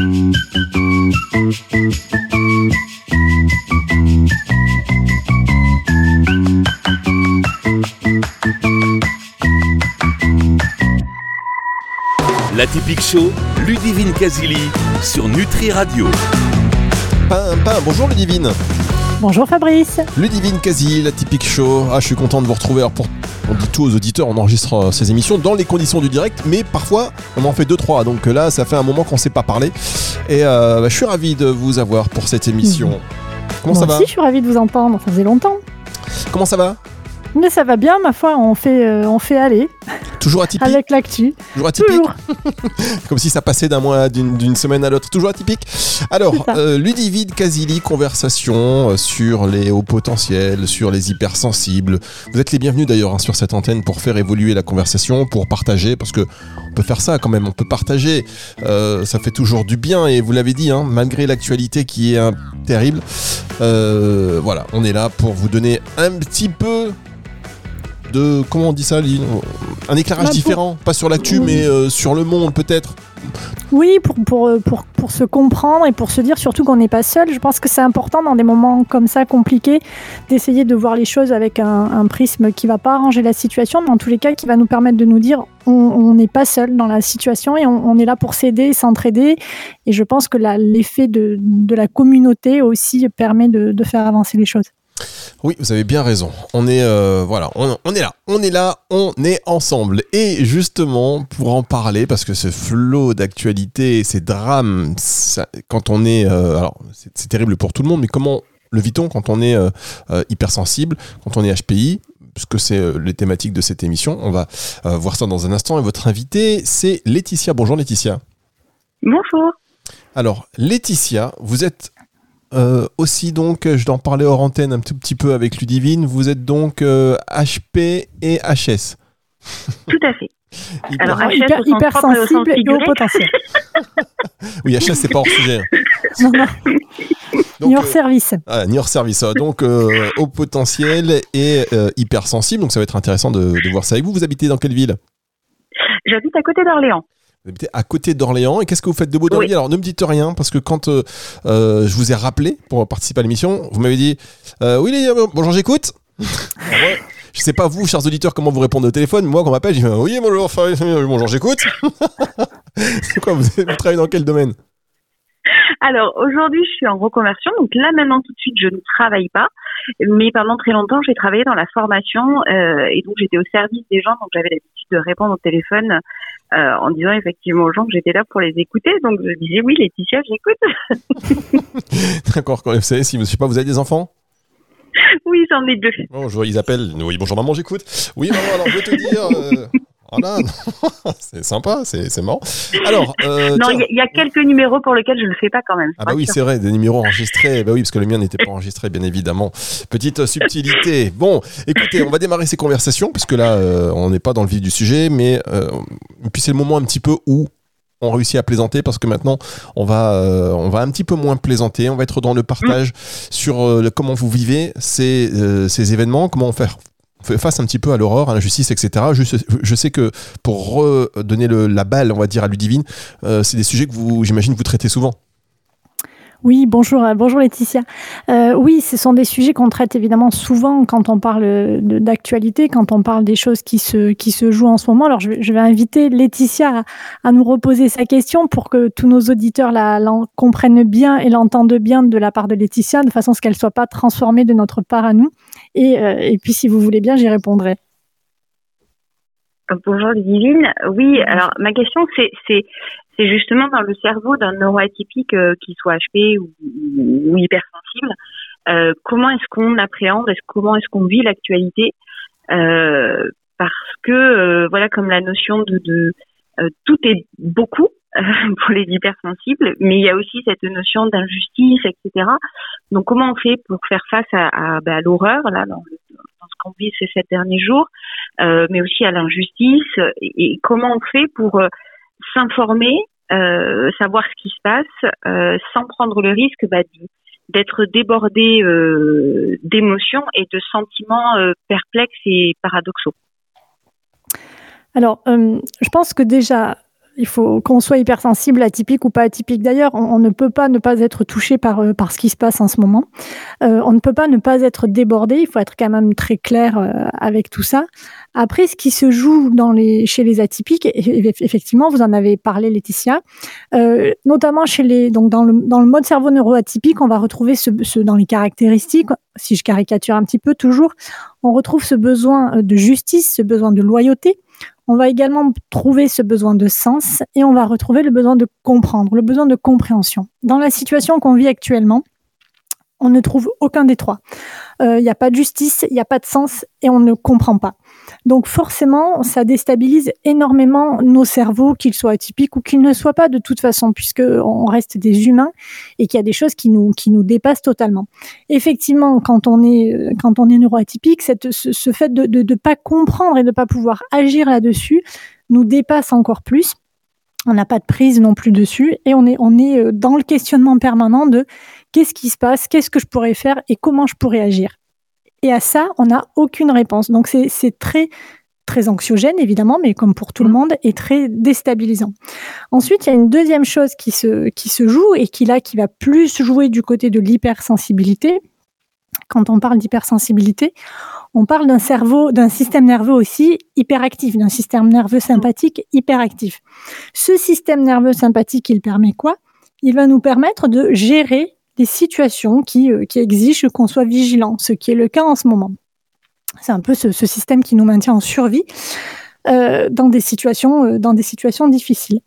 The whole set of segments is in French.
La typique show, Ludivine Casili sur Nutri Radio. bonjour Ludivine. Bonjour Fabrice. Ludivine Casili, la typique show. Ah, je suis content de vous retrouver. pour, on dit tout aux auditeurs, on enregistre euh, ces émissions dans les conditions du direct, mais parfois on en fait deux trois. Donc là, ça fait un moment qu'on ne s'est pas parlé. Et euh, bah, je suis ravi de vous avoir pour cette émission. Comment ça va aussi, je suis ravi de vous entendre. Ça faisait longtemps. Comment ça va? Mais ça va bien, ma foi, on fait, euh, on fait aller. Toujours atypique Avec l'actu. Toujours atypique Comme si ça passait d'un mois, d'une semaine à l'autre. Toujours atypique Alors, euh, Ludivine Casili, conversation euh, sur les hauts potentiels, sur les hypersensibles. Vous êtes les bienvenus d'ailleurs hein, sur cette antenne pour faire évoluer la conversation, pour partager, parce que on peut faire ça quand même, on peut partager. Euh, ça fait toujours du bien et vous l'avez dit, hein, malgré l'actualité qui est terrible, voilà, on est là pour vous donner un petit peu de comment on dit ça, un éclairage bah, différent, pas sur l'actu, mais euh, sur le monde peut-être. Oui, pour, pour, euh, pour, pour, se comprendre et pour se dire surtout qu'on n'est pas seul. Je pense que c'est important dans des moments comme ça compliqués d'essayer de voir les choses avec un, prisme qui va pas arranger la situation, mais en tous les cas qui va nous permettre de nous dire on n'est pas seul dans la situation et on, est là pour s'aider, s'entraider. Et je pense que l'effet de, de, la communauté aussi permet de, de faire avancer les choses. Oui, vous avez bien raison. On est euh, voilà, on, est là, on est là, on est ensemble. Et justement, pour en parler, parce que ce flot d'actualité, ces drames, quand on est, euh, alors c'est terrible pour tout le monde, mais comment le vit-on quand on est euh, hypersensible, quand on est HPI parce que c'est les thématiques de cette émission. On va voir ça dans un instant. Et votre invité, c'est Laetitia. Bonjour Laetitia. Bonjour. Alors, Laetitia, vous êtes euh, aussi donc, je dois en parler hors antenne un tout petit peu avec Ludivine. Vous êtes donc HP euh, et HS. Tout à fait. Alors, HS hyper, hyper sensible et haut potentiel. oui, HS, c'est pas hors sujet. Non, non. ni hors euh, service. Ah, ni hors service. Donc, haut potentiel et hypersensible. Donc, ça va être intéressant de, de voir ça avec vous. Vous habitez dans quelle ville? J'habite à côté d'Orléans. Vous habitez à côté d'Orléans. Et qu'est-ce que vous faites de beau dans Alors, ne me dites rien, parce que quand euh, euh, je vous ai rappelé pour participer à l'émission, vous m'avez dit euh, Oui, bonjour, j'écoute. je sais pas vous, chers auditeurs, comment vous répondez au téléphone. Moi, quand on m'appelle, je dis Oui, bonjour, bonjour, j'écoute. C'est quoi vous, vous travaillez dans quel domaine? Alors aujourd'hui, je suis en reconversion, donc là maintenant tout de suite, je ne travaille pas. Mais pendant très longtemps, j'ai travaillé dans la formation euh, et donc j'étais au service des gens, donc j'avais l'habitude de répondre au téléphone euh, en disant effectivement aux gens que j'étais là pour les écouter. Donc je disais oui, Laetitia, j'écoute. D'accord. Vous savez, si je sais pas, vous avez des enfants? Oui, j'en ai deux. Bonjour, ils appellent. Oui, bonjour maman, j'écoute. Oui, maman, alors je vais te dire. Euh, voilà, c'est sympa, c'est marrant. Alors, euh, non, il y, a quelques numéros pour lesquels je le fais pas quand même. Ah bah oui, c'est vrai, des numéros enregistrés. Bah oui, parce que le mien n'était pas enregistré, bien évidemment. Petite subtilité. Bon, écoutez, on va démarrer ces conversations puisque là, euh, on n'est pas dans le vif du sujet, mais euh, puis c'est le moment un petit peu où on réussit à plaisanter parce que maintenant on va on va un petit peu moins plaisanter on va être dans le partage mm. sur comment vous vivez ces, ces événements comment faire face un petit peu à l'horreur, à l'injustice, etc. Je, je, sais que pour redonner la balle, on va dire, à Ludivine, euh, c'est des sujets que vous, j'imagine, vous traitez souvent. Oui, bonjour, euh, bonjour Laetitia. Euh, oui, ce sont des sujets qu'on traite évidemment souvent quand on parle d'actualité, quand on parle des choses qui se, qui se jouent en ce moment. Alors, je vais, inviter Laetitia à, nous reposer sa question pour que tous nos auditeurs la, comprennent bien et l'entendent bien de la part de Laetitia, de façon à ce qu'elle ne soit pas transformée de notre part à nous. Et, euh, et puis, si vous voulez bien, j'y répondrai. Bonjour Divine. Oui, alors ma question c'est c'est justement dans le cerveau d'un neuroatypique euh, qui soit HP ou, ou hypersensible. Euh, comment est-ce qu'on appréhende, est-ce comment est-ce qu'on vit l'actualité euh, Parce que euh, voilà, comme la notion de, de tout est beaucoup pour les hypersensibles, mais il y a aussi cette notion d'injustice, etc. Donc comment on fait pour faire face à, à, bah, l'horreur là dans, dans ce qu'on vit ces sept derniers jours, mais aussi à l'injustice et, et, comment on fait pour s'informer, euh, savoir ce qui se passe, euh, sans prendre le risque bah, d'être débordé euh, d'émotions et de sentiments perplexes et paradoxaux. Alors, je pense que déjà, il faut qu'on soit hypersensible, atypique ou pas atypique. D'ailleurs, on, ne peut pas ne pas être touché par, euh, par ce qui se passe en ce moment. Euh, on ne peut pas ne pas être débordé. Il faut être quand même très clair euh, avec tout ça. Après, ce qui se joue chez les atypiques, effectivement, vous en avez parlé, Laetitia, notamment chez les, donc dans le, dans le mode cerveau neuroatypique, on va retrouver ce, dans les caractéristiques, si je caricature un petit peu toujours, on retrouve ce besoin de justice, ce besoin de loyauté, on va également trouver ce besoin de sens et on va retrouver le besoin de comprendre, le besoin de compréhension. Dans la situation qu'on vit actuellement, on ne trouve aucun des trois. Il euh, n'y a pas de justice, il n'y a pas de sens et on ne comprend pas. Donc forcément, ça déstabilise énormément nos cerveaux, qu'ils soient atypiques ou qu'ils ne soient pas de toute façon, puisque on reste des humains et qu'il y a des choses qui nous qui nous dépassent totalement. Effectivement, quand on est quand on est neuroatypique, cette, ce, fait de ne pas comprendre et de ne pas pouvoir agir là-dessus nous dépasse encore plus. On n'a pas de prise non plus dessus et on est on est euh, dans le questionnement permanent de qu'est-ce qui se passe, qu'est-ce que je pourrais faire et comment je pourrais agir. Et à ça, on n'a aucune réponse. Donc c'est très très anxiogène évidemment, mais comme pour tout le mmh. monde, et très déstabilisant. Ensuite, il y a une deuxième chose qui se, qui se joue et qui là, qui va plus jouer du côté de l'hypersensibilité. Quand on parle d'hypersensibilité, on parle d'un cerveau, d'un système nerveux aussi hyperactif, d'un système nerveux sympathique hyperactif. Ce système nerveux sympathique, il permet quoi? Il va nous permettre de gérer des situations qui, euh, qui exigent qu'on soit vigilant, ce qui est le cas en ce moment. C'est un peu ce, système qui nous maintient en survie euh, euh, dans des situations difficiles.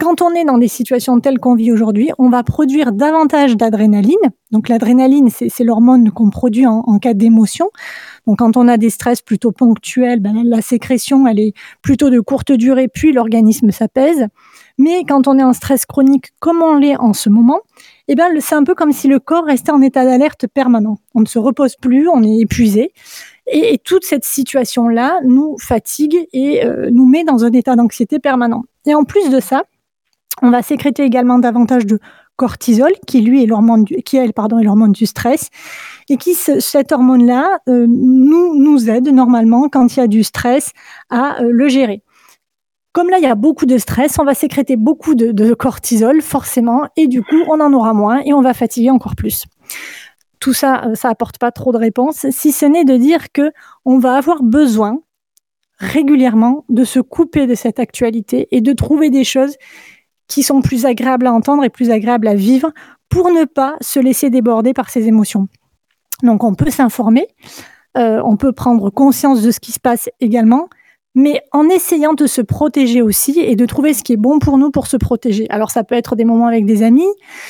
Quand on est dans des situations telles qu'on vit aujourd'hui, on va produire davantage d'adrénaline. Donc l'adrénaline, c'est l'hormone qu'on produit en, cas d'émotion. Donc quand on a des stress plutôt ponctuels, ben, la sécrétion, elle est plutôt de courte durée, puis l'organisme s'apaise. Mais quand on est en stress chronique, comme on l'est en ce moment, eh ben, c'est un peu comme si le corps restait en état d'alerte permanent. On ne se repose plus, on est épuisé. Et, toute cette situation-là nous fatigue et euh, nous met dans un état d'anxiété permanent. Et en plus de ça, on va sécréter également davantage de cortisol, qui lui est l'hormone du, qui elle, pardon, est l'hormone du stress, et qui cette hormone-là euh, nous nous aide normalement quand il y a du stress à euh, le gérer. Comme là, il y a beaucoup de stress, on va sécréter beaucoup de, cortisol, forcément, et du coup, on en aura moins et on va fatiguer encore plus. Tout ça, euh, ça apporte pas trop de réponses, si ce n'est de dire que on va avoir besoin régulièrement de se couper de cette actualité et de trouver des choses qui sont plus agréables à entendre et plus agréables à vivre pour ne pas se laisser déborder par ces émotions. Donc on peut s'informer, euh, on peut prendre conscience de ce qui se passe également, mais en essayant de se protéger aussi et de trouver ce qui est bon pour nous pour se protéger. Alors ça peut être des moments avec des amis,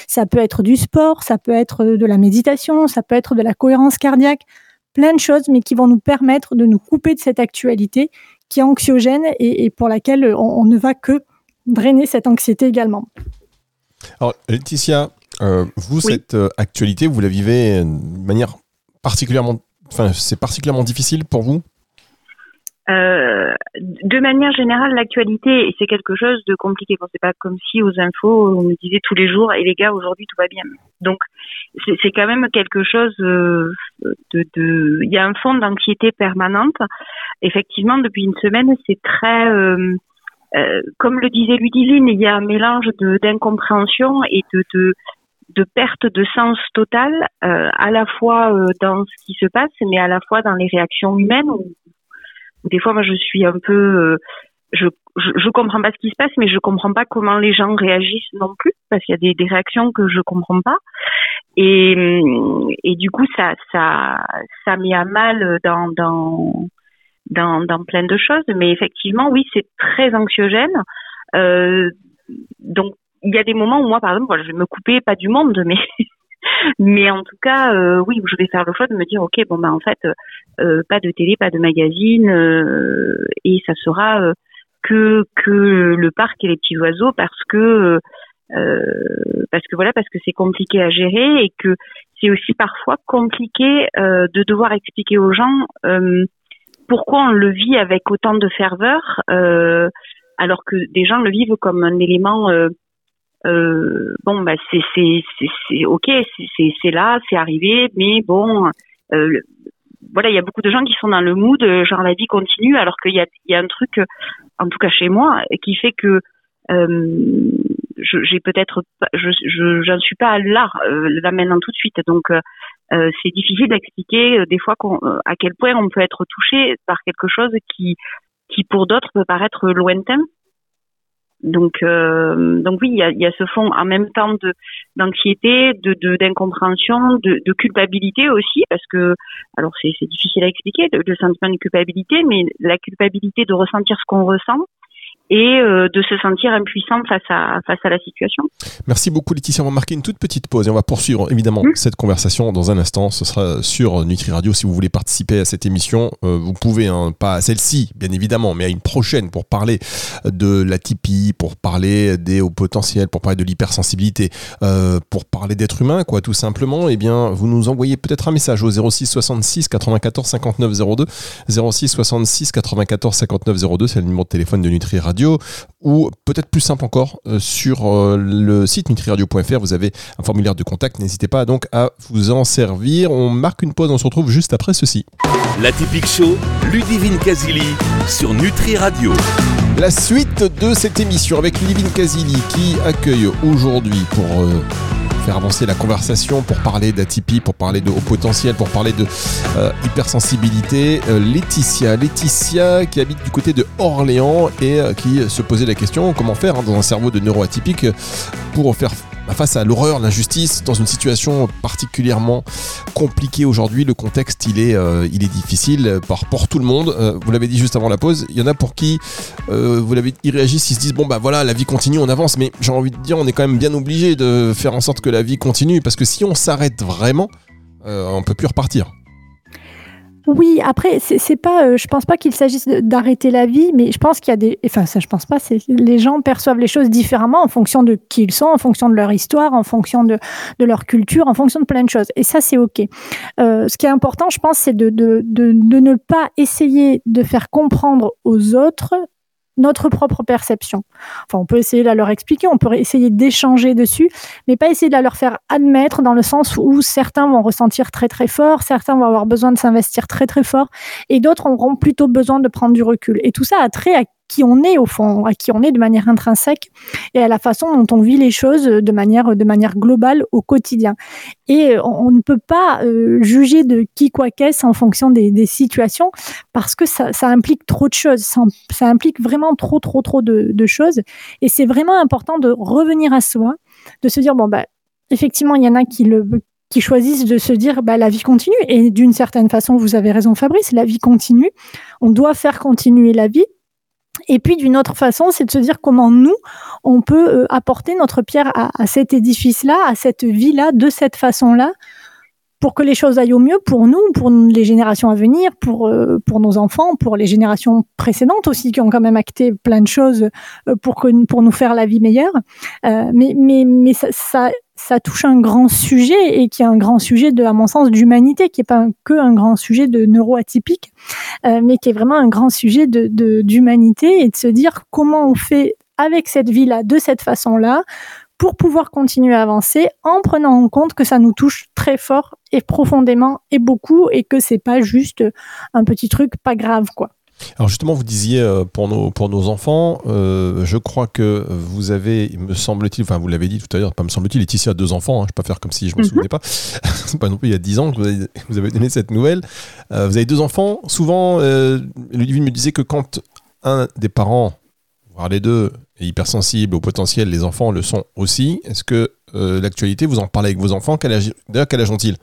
ça peut être du sport, ça peut être de la méditation, ça peut être de la cohérence cardiaque, plein de choses, mais qui vont nous permettre de nous couper de cette actualité qui est anxiogène et, pour laquelle on, ne va que drainer cette anxiété également. Alors Laetitia, euh, vous, cette euh, actualité, vous la vivez de manière particulièrement... Enfin, c'est particulièrement difficile pour vous? Euh, de manière générale, l'actualité, c'est quelque chose de compliqué. Bon, c'est pas comme si aux infos, on me disait tous les jours, et les gars, aujourd'hui, tout va bien. Donc, c'est quand même quelque chose euh, de, de, il y a un fond d'anxiété permanente. Effectivement, depuis une semaine, c'est très, euh, euh, comme le disait Ludivine, il y a un mélange d'incompréhension et de, de, de perte de sens totale, euh, à la fois dans ce qui se passe, mais à la fois dans les réactions humaines des fois, moi, je suis un peu, euh, je, je, je, comprends pas ce qui se passe, mais je comprends pas comment les gens réagissent non plus, parce qu'il y a des, des réactions que je comprends pas. Et, et du coup, ça, ça, ça met à mal dans, dans, dans, dans plein de choses. Mais effectivement, oui, c'est très anxiogène. Euh, donc, il y a des moments où moi, par exemple, je vais me couper pas du monde, mais mais en tout cas, euh, oui, je vais faire le choix de me dire, ok, bon ben en fait, euh, pas de télé, pas de magazine, euh, et ça sera euh, que que le parc et les petits oiseaux parce que parce que voilà, parce que c'est compliqué à gérer et que c'est aussi parfois compliqué de devoir expliquer aux gens pourquoi on le vit avec autant de ferveur, alors que des gens le vivent comme un élément euh, bon bah c'est c'est c'est ok c'est c'est là c'est arrivé mais bon euh, voilà il y a beaucoup de gens qui sont dans le mood genre la vie continue alors qu'il y a il y a un truc en tout cas chez moi qui fait que j'ai peut-être, je, je, j'en suis pas là, là maintenant tout de suite. Donc, c'est difficile d'expliquer des fois à quel point on peut être touché par quelque chose qui, qui pour d'autres peut paraître lointain. Donc, euh, donc oui, il y a, y a, ce fond en même temps de d'anxiété, de d'incompréhension, de, de, culpabilité aussi, parce que alors c'est difficile à expliquer le, le sentiment de culpabilité, mais la culpabilité de ressentir ce qu'on ressent, et euh, de se sentir impuissante face à, face à la situation. Merci beaucoup Laetitia. On va marquer une toute petite pause et on va poursuivre évidemment mmh. cette conversation dans un instant. Ce sera sur Nutri Radio si vous voulez participer à cette émission. Euh, vous pouvez, hein, pas à celle-ci bien évidemment, mais à une prochaine pour parler de la typie, pour parler des hauts potentiels, pour parler de l'hypersensibilité, euh, pour parler d'être humain quoi tout simplement. Eh bien vous nous envoyez peut-être un message au 06 66 94 59 02 06 66 94 59 02 c'est le numéro de téléphone de Nutri Radio ou peut-être plus simple encore euh, sur euh, le site nutriradio.fr vous avez un formulaire de contact. N'hésitez pas donc à vous en servir. On marque une pause. On se retrouve juste après ceci. La typique show Ludivine Casili sur Nutri Radio. La suite de cette émission avec Ludivine Casili qui accueille aujourd'hui pour euh, faire avancer la conversation, pour parler d'atypie, pour parler de haut potentiel, pour parler de euh, hypersensibilité. Euh, Laetitia, Laetitia qui habite du côté de Orléans et euh, qui se posait la question comment faire hein, dans un cerveau de neuroatypique pour faire face à l'horreur, l'injustice, dans une situation particulièrement compliquée aujourd'hui. Le contexte, il est, euh, difficile pour, pour tout le monde. Euh, vous l'avez dit juste avant la pause, il y en a pour qui, euh, vous l'avez, ils réagissent, ils se disent bon bah voilà, la vie continue, on avance. Mais j'ai envie de dire, on est quand même bien obligé de faire en sorte que la vie continue parce que si on s'arrête vraiment, on peut plus repartir. Oui, après, c'est pas, euh, je pense pas qu'il s'agisse d'arrêter la vie, mais je pense qu'il y a des, enfin ça, je pense pas. C'est les gens perçoivent les choses différemment en fonction de qui ils sont, en fonction de leur histoire, en fonction de, leur culture, en fonction de plein de choses. Et ça, c'est ok. Euh, ce qui est important, je pense, c'est de ne pas essayer de faire comprendre aux autres notre propre perception. Enfin, on peut essayer de la leur expliquer, on peut essayer d'échanger dessus, mais pas essayer de la leur faire admettre dans le sens où certains vont ressentir très très fort, certains vont avoir besoin de s'investir très très fort, et d'autres auront plutôt besoin de prendre du recul. Et tout ça a trait à qui on est au fond, à qui on est de manière intrinsèque et à la façon dont on vit les choses de manière, de manière globale au quotidien. Et on, ne peut pas euh, juger de qui quoi qu'est-ce en fonction des, situations parce que ça, implique trop de choses, ça, implique vraiment trop, trop, trop de, choses. Et c'est vraiment important de revenir à soi, de se dire, bon, bah, effectivement, il y en a qui qui choisissent de se dire bah, la vie continue. Et d'une certaine façon, vous avez raison Fabrice, la vie continue. On doit faire continuer la vie. Et puis d'une autre façon, c'est de se dire comment nous, on peut euh, apporter notre pierre à, à cet édifice-là, à cette vie-là, de cette façon-là, pour que les choses aillent au mieux pour nous, pour les générations à venir, pour, euh, pour nos enfants, pour les générations précédentes aussi, qui ont quand même acté plein de choses euh, pour, que, pour nous faire la vie meilleure. Euh, mais mais, mais ça, ça, ça, touche un grand sujet et qui est un grand sujet, de, à mon sens, d'humanité, qui n'est pas que un grand sujet de neuroatypique, euh, mais qui est vraiment un grand sujet de, d'humanité et de se dire comment on fait avec cette vie-là, de cette façon-là, pour pouvoir continuer à avancer en prenant en compte que ça nous touche très fort et profondément et beaucoup et que c'est pas juste un petit truc pas grave quoi. Alors justement, vous disiez euh, pour nos, pour nos enfants, euh, je crois que vous avez, me semble-t-il, enfin vous l'avez dit tout à l'heure, pas me semble-t-il, Laetitia a deux enfants, hein, je ne vais pas faire comme si je ne me mhm. souvenais pas, pas non plus il y a dix ans que vous avez, vous avez donné cette nouvelle. Euh, vous avez deux enfants, souvent, Ludivine me disait que quand un des parents, voire les deux, hypersensibles au potentiel, les enfants le sont aussi. Est-ce que euh, l'actualité, vous en parlez avec vos enfants D'ailleurs, quel âge ont-ils?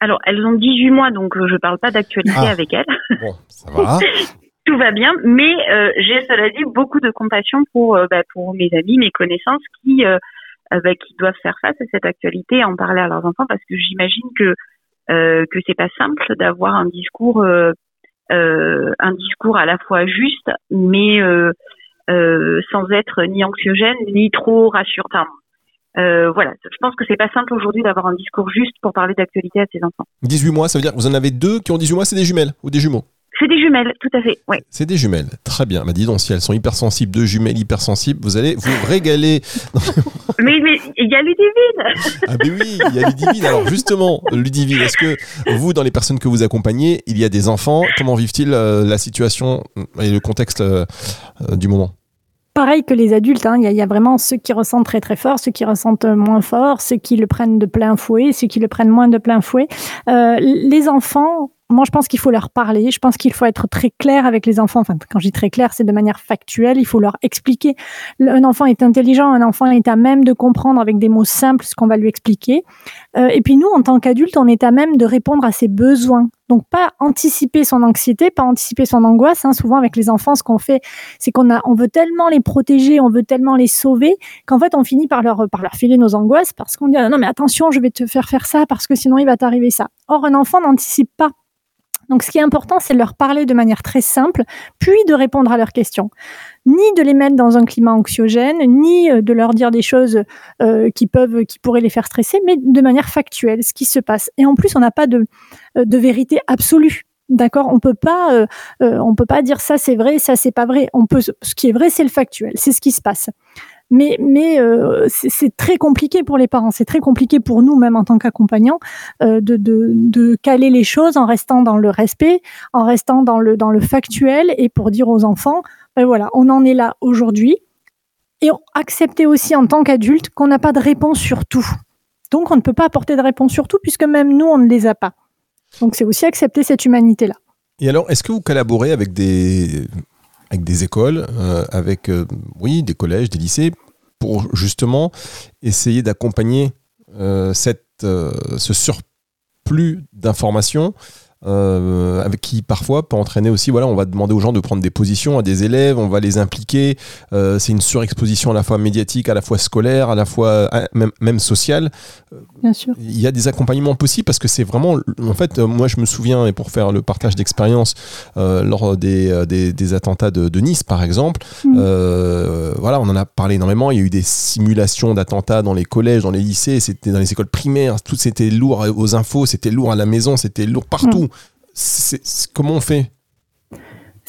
Alors, elles ont 18 mois, donc euh, je ne parle pas d'actualité ah. avec elles. Bon, ça va. Tout va bien, mais euh, j'ai, cela dit, beaucoup de compassion pour, bah, pour mes amis, mes connaissances qui, bah, qui doivent faire face à cette actualité et en parler à leurs enfants parce que j'imagine que que c'est pas simple d'avoir un discours un discours à la fois juste mais euh, sans être ni anxiogène ni trop rassurant. Euh, voilà, je pense que c'est pas simple aujourd'hui d'avoir un discours juste pour parler d'actualité à ses enfants. 18 mois, ça veut dire que vous en avez deux qui ont 18 mois, c'est des jumelles ou des jumeaux? C'est des jumelles, tout à fait. Ouais. C'est des jumelles, très bien. Bah dis donc, si elles sont hypersensibles, deux jumelles hypersensibles, vous allez vous régaler. mais il y a Ludivine Ah mais oui, il y a Ludivine. Alors justement, Ludivine, est-ce que vous, dans les personnes que vous accompagnez, il y a des enfants? Comment vivent-ils euh, la situation et le contexte du moment? Pareil que les adultes, hein. il y, a vraiment ceux qui ressentent très très fort, ceux qui ressentent moins fort, ceux qui le prennent de plein fouet, ceux qui le prennent moins de plein fouet. Euh, les enfants, moi je pense qu'il faut leur parler, je pense qu'il faut être très clair avec les enfants. Enfin, quand je dis très clair, c'est de manière factuelle, il faut leur expliquer. Un enfant est intelligent, un enfant est à même de comprendre avec des mots simples ce qu'on va lui expliquer. Euh, et puis nous, en tant qu'adultes, on est à même de répondre à ses besoins. Donc pas anticiper son anxiété, pas anticiper son angoisse. Hein. Souvent avec les enfants, ce qu'on fait, c'est qu'on a, on veut tellement les protéger, on veut tellement les sauver, qu'en fait on finit par leur par leur filer nos angoisses parce qu'on dit ah non mais attention, je vais te faire faire ça parce que sinon il va t'arriver ça. Or un enfant n'anticipe pas donc, ce qui est important, c'est de leur parler de manière très simple, puis de répondre à leurs questions. Ni de les mettre dans un climat anxiogène, ni euh, de leur dire des choses euh, qui peuvent, qui pourraient les faire stresser, mais de manière factuelle, ce qui se passe. Et en plus, on n'a pas de, euh, vérité absolue. D'accord, on peut pas, on peut pas dire ça c'est vrai, ça c'est pas vrai. On peut, ce qui est vrai, c'est le factuel, c'est ce qui se passe mais, euh, c'est très compliqué pour les parents, c'est très compliqué pour nous, même en tant qu'accompagnants, euh, de, caler les choses en restant dans le respect, en restant dans le, dans le factuel, et pour dire aux enfants, ben voilà, on en est là aujourd'hui, et accepter aussi en tant qu'adulte qu'on n'a pas de réponse sur tout. Donc on ne peut pas apporter de réponse sur tout, puisque même nous, on ne les a pas. Donc c'est aussi accepter cette humanité-là. Et alors, est-ce que vous collaborez avec des, avec des écoles, euh, avec euh, des collèges, des lycées, pour justement essayer d'accompagner euh, ce surplus d'informations euh, avec qui parfois peut entraîner aussi, voilà, on va demander aux gens de prendre des positions à des élèves, on va les impliquer. Euh, c'est une surexposition à la fois médiatique, à la fois scolaire, à la fois euh, même, même sociale. Bien sûr. Il y a des accompagnements possibles parce que c'est vraiment, en fait, moi je me souviens, et pour faire le partage d'expérience, lors des, des, des, attentats de, de, Nice par exemple, mm. voilà, on en a parlé énormément. Il y a eu des simulations d'attentats dans les collèges, dans les lycées, c'était dans les écoles primaires, tout c'était lourd aux infos, c'était lourd à la maison, c'était lourd partout. Mm comment on fait?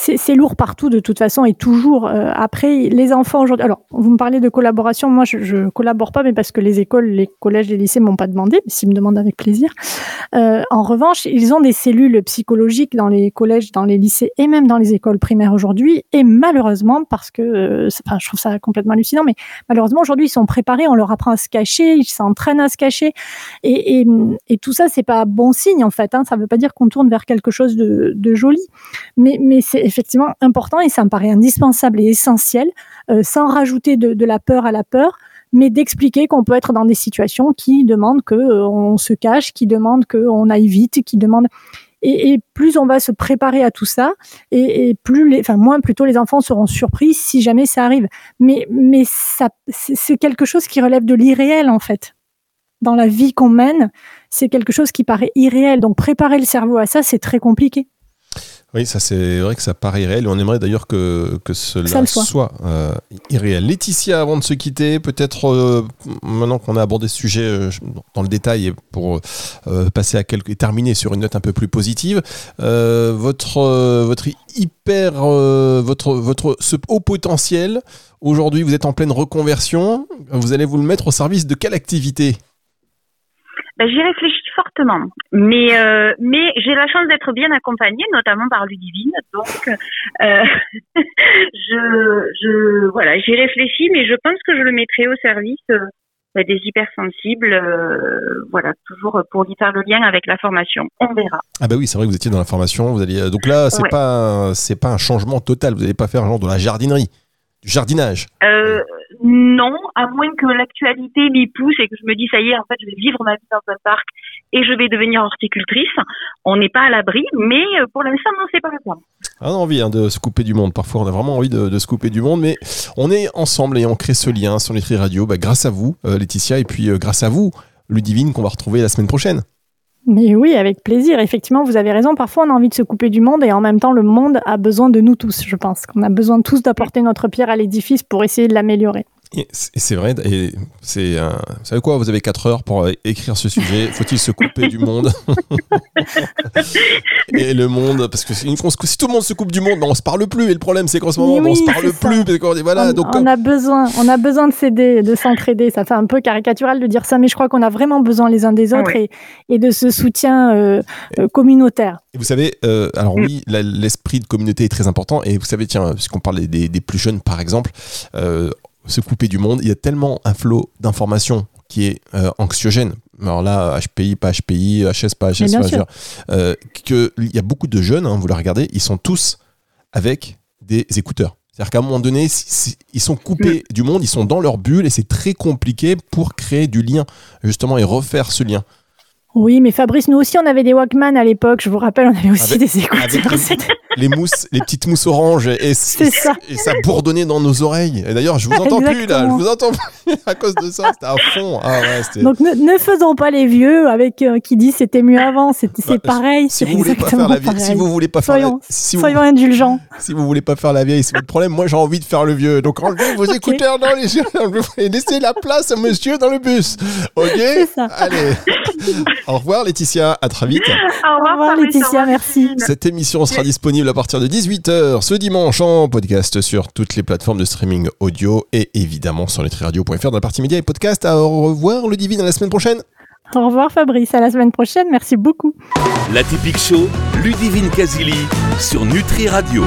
C'est lourd partout de toute façon et toujours. Euh, après, les enfants aujourd'hui. Alors, vous me parlez de collaboration. Moi, je, je collabore pas, mais parce que les écoles, les collèges, les lycées m'ont pas demandé. S'ils me demandent avec plaisir. Euh, en revanche, ils ont des cellules psychologiques dans les collèges, dans les lycées et même dans les écoles primaires aujourd'hui. Et malheureusement, parce que, euh, enfin, je trouve ça complètement hallucinant, mais malheureusement aujourd'hui, ils sont préparés. On leur apprend à se cacher, ils s'entraînent à se cacher, et tout ça, c'est pas bon signe en fait. Hein. Ça veut pas dire qu'on tourne vers quelque chose de, de joli, mais mais c'est effectivement important et ça me paraît indispensable et essentiel, euh, sans rajouter de, la peur à la peur, mais d'expliquer qu'on peut être dans des situations qui demandent que euh, se cache, qui demandent qu'on aille vite, qui demandent et, plus on va se préparer à tout ça, et, plus les, enfin moins plutôt les enfants seront surpris si jamais ça arrive. Mais mais ça c'est quelque chose qui relève de l'irréel en fait. Dans la vie qu'on mène, c'est quelque chose qui paraît irréel. Donc préparer le cerveau à ça, c'est très compliqué. Oui, ça c'est vrai que ça paraît réel. On aimerait d'ailleurs que, que cela soit, euh, irréel. Laetitia, avant de se quitter, peut-être euh, maintenant qu'on a abordé ce sujet euh, dans le détail pour passer à quelques, et terminer sur une note un peu plus positive, votre, votre hyper, votre, votre, ce haut potentiel, aujourd'hui vous êtes en pleine reconversion, vous allez vous le mettre au service de quelle activité? Ben, J'y réfléchis fortement. Mais euh, mais j'ai la chance d'être bien accompagnée, notamment par Ludivine. Donc euh, je je voilà, j'y réfléchis, mais je pense que je le mettrai au service euh, bah, des hypersensibles. Voilà, toujours pour y faire le lien avec la formation. On verra. Ah bah oui, c'est vrai que vous étiez dans la formation. Vous donc là, c'est pas c'est pas un changement total. Vous n'allez pas faire un genre de la jardinerie, du jardinage. Euh, non, à moins que l'actualité m'y pousse et que je me dis ça y est, en fait, je vais vivre ma vie dans un parc et je vais devenir horticultrice. On n'est pas à l'abri, mais euh, pour l'instant, non, c'est pas le cas. On a envie de se couper du monde. Parfois, on a vraiment envie de, se couper du monde, mais on est ensemble et on crée ce lien sur Nutri Radio bah, grâce à vous, euh, Laetitia, et puis euh, grâce à vous, Ludivine, qu'on va retrouver la semaine prochaine. Mais oui, avec plaisir. Effectivement, vous avez raison. Parfois, on a envie de se couper du monde et en même temps, le monde a besoin de nous tous, je pense. Qu'on a besoin tous d'apporter notre pierre à l'édifice pour essayer de l'améliorer. Et c'est vrai, et c'est, euh, vous savez quoi, vous avez 4 heures pour euh, écrire ce sujet. Faut-il se couper du monde Et le monde, parce que si, si tout le monde se coupe du monde, ben on se parle plus. Et le problème, c'est qu'en ce moment, Mais ben, on oui, se parle plus. Parce dit, voilà, on, donc on a besoin, on a besoin de s'aider, de s'entraider. Ça fait un peu caricatural de dire ça, mais je crois qu'on a vraiment besoin les uns des Ah autres ouais. et, et de ce soutien euh, euh, communautaire. Et vous savez, euh, alors Mm. oui, l'esprit de communauté est très important. Et vous savez, tiens, puisqu'on parle des, des plus jeunes, par exemple, euh, se couper du monde, il y a tellement un flot d'informations qui est euh, anxiogène. Alors là, HPI, pas HPI, HS, pas HS, dire, euh, que il y a beaucoup de jeunes, hein, vous les regardez, ils sont tous avec des écouteurs. C'est-à-dire qu'à un moment donné, ils sont coupés du monde, ils sont dans leur bulle et c'est très compliqué pour créer du lien, justement, et refaire ce lien. Oui, mais Fabrice, nous aussi, on avait des Walkman à l'époque. Je vous rappelle, on avait aussi Avec- des écouteurs. les- les mousses, les petites mousses oranges, et, ça. et ça bourdonnait dans nos oreilles. Et d'ailleurs, je vous entends plus là, je vous entends plus à cause de ça. C'était à fond. Ah ouais. Donc ne, ne faisons pas les vieux avec euh, qui dit c'était mieux avant. C'est Bah, pareil. si vous voulez pas faire la vieille, si vous voulez pas faire la, Soyons- vous, Soyons indulgents. si vous voulez pas faire la vieille, c'est votre problème. Moi, j'ai envie de faire le vieux. Donc enlevez vos écouteurs dans les yeux et laissez la place à monsieur dans le bus. Ok ça. Allez. Au revoir Laetitia. À très vite. Au Au revoir, Laetitia, au revoir, merci. Cette émission sera disponible à partir de 18h ce dimanche en podcast sur toutes les plateformes de streaming audio et évidemment sur letriradio.fr dans la partie médias et podcast. À au revoir le divine à la semaine prochaine. Au revoir Fabrice. À la semaine prochaine. Merci beaucoup. La typique show, Ludivine Casili sur Nutri Radio.